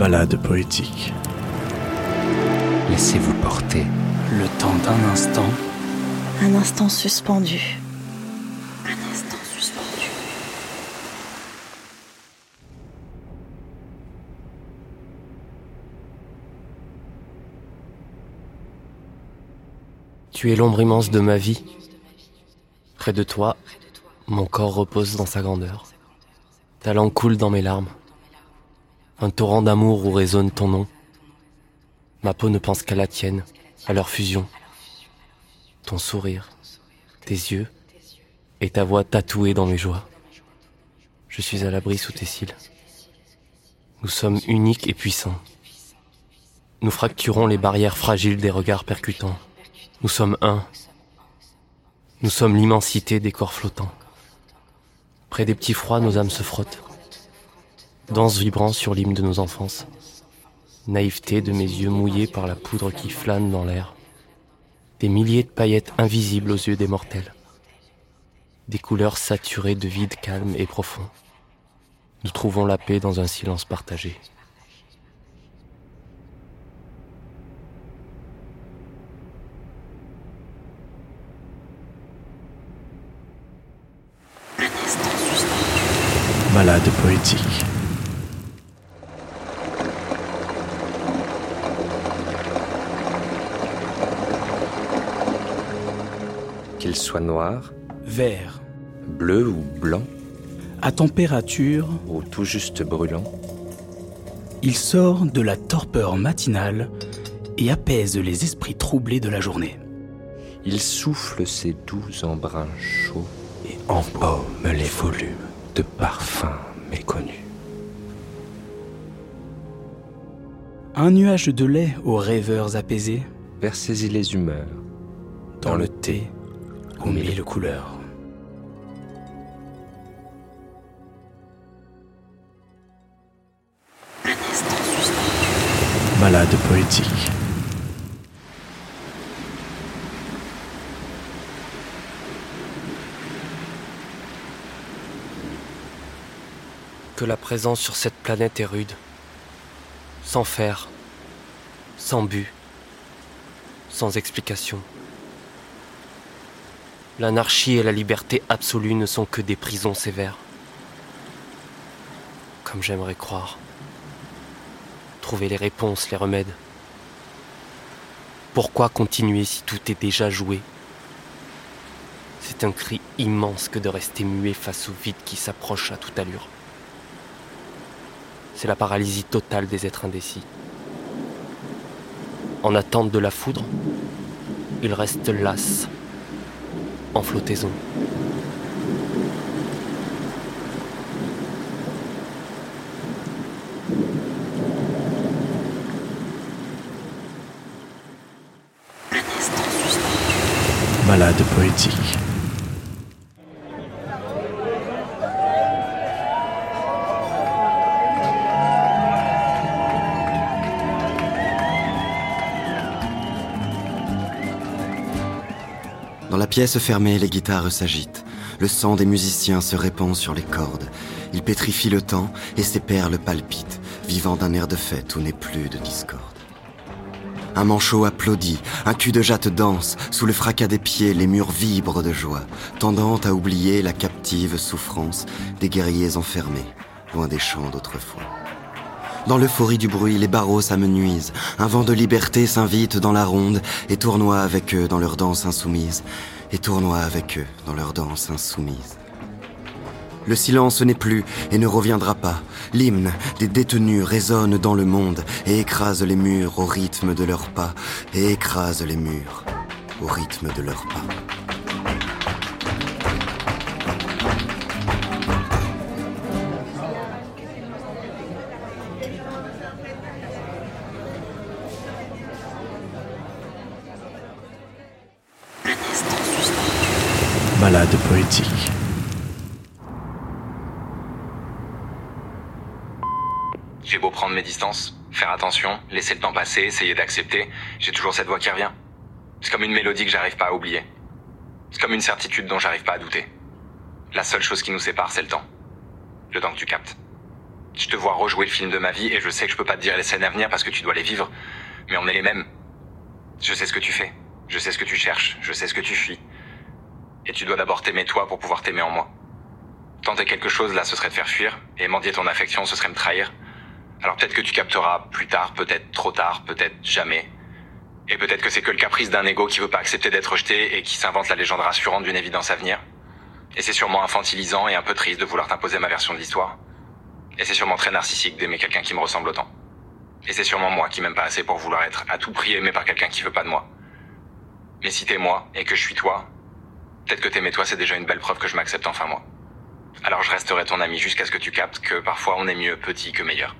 Balade poétique. Laissez-vous porter. Le temps d'un instant. Un instant suspendu. Un instant suspendu. Tu es l'ombre immense de ma vie. Près de toi, mon corps repose dans sa grandeur. Ta langue coule dans mes larmes. Un torrent d'amour où résonne ton nom. Ma peau ne pense qu'à la tienne, à leur fusion. Ton sourire, tes yeux et ta voix tatouée dans mes joies. Je suis à l'abri sous tes cils. Nous sommes uniques et puissants. Nous fracturons les barrières fragiles des regards percutants. Nous sommes un. Nous sommes l'immensité des corps flottants. Près des petits froids, nos âmes se frottent. Danse vibrant sur l'hymne de nos enfances. Naïveté de mes yeux mouillés par la poudre qui flâne dans l'air. Des milliers de paillettes invisibles aux yeux des mortels. Des couleurs saturées de vide calme et profond. Nous trouvons la paix dans un silence partagé. Balade poétique. Qu'il soit noir, Vert. bleu ou blanc, À température, ou tout juste brûlant, il sort de la torpeur matinale et apaise les esprits troublés de la journée. il souffle ses doux embruns chauds et embaume les volumes de parfums méconnus. Un nuage de lait aux rêveurs apaisés, Versez-y les humeurs, dans le thé aux mille couleurs. Un instant suspendu. Balade poétique. Que la présence sur cette planète est rude. Sans fer, sans but, sans explication. L'anarchie et la liberté absolue ne sont que des prisons sévères. Comme j'aimerais croire. Trouver les réponses, les remèdes. Pourquoi continuer si tout est déjà joué? C'est un cri immense que de rester muet face au vide qui s'approche à toute allure. C'est la paralysie totale des êtres indécis. En attente de la foudre, ils restent las, en flottaison. Balade poétique. Dans la pièce fermée, les guitares s'agitent. Le sang des musiciens se répand sur les cordes. Il pétrifie le temps et ses perles palpitent, vivant d'un air de fête où n'est plus de discorde. Un manchot applaudit, un cul de jatte danse, sous le fracas des pieds, les murs vibrent de joie, tendant à oublier la captive souffrance des guerriers enfermés, loin des champs d'autrefois. Dans l'euphorie du bruit, les barreaux s'amenuisent. Un vent de liberté s'invite dans la ronde et tournoie avec eux dans leur danse insoumise. Et tournoie avec eux dans leur danse insoumise. Le silence n'est plus et ne reviendra pas. L'hymne des détenus résonne dans le monde et écrase les murs au rythme de leurs pas. Et écrase les murs au rythme de leurs pas. Balade poétique. J'ai beau prendre mes distances, faire attention, laisser le temps passer, essayer d'accepter, j'ai toujours cette voix qui revient. C'est comme une mélodie que j'arrive pas à oublier. C'est comme une certitude dont j'arrive pas à douter. La seule chose qui nous sépare, c'est le temps. Le temps que tu captes. Je te vois rejouer le film de ma vie et je sais que je peux pas te dire les scènes à venir parce que tu dois les vivre. Mais on est les mêmes. Je sais ce que tu fais. Je sais ce que tu cherches. Je sais ce que tu fuis. Et tu dois d'abord t'aimer toi pour pouvoir t'aimer en moi. Tenter quelque chose là, ce serait te faire fuir. Et mendier ton affection, ce serait me trahir. Alors peut-être que tu capteras plus tard, peut-être trop tard, peut-être jamais. Et peut-être que c'est que le caprice d'un ego qui veut pas accepter d'être rejeté et qui s'invente la légende rassurante d'une évidence à venir. Et c'est sûrement infantilisant et un peu triste de vouloir t'imposer ma version de l'histoire. Et c'est sûrement très narcissique d'aimer quelqu'un qui me ressemble autant. Et c'est sûrement moi qui m'aime pas assez pour vouloir être à tout prix aimé par quelqu'un qui veut pas de moi. Mais si t'es moi et que je suis toi, peut-être que t'aimer toi c'est déjà une belle preuve que je m'accepte enfin moi. Alors je resterai ton ami jusqu'à ce que tu captes que parfois on est mieux petit que meilleur.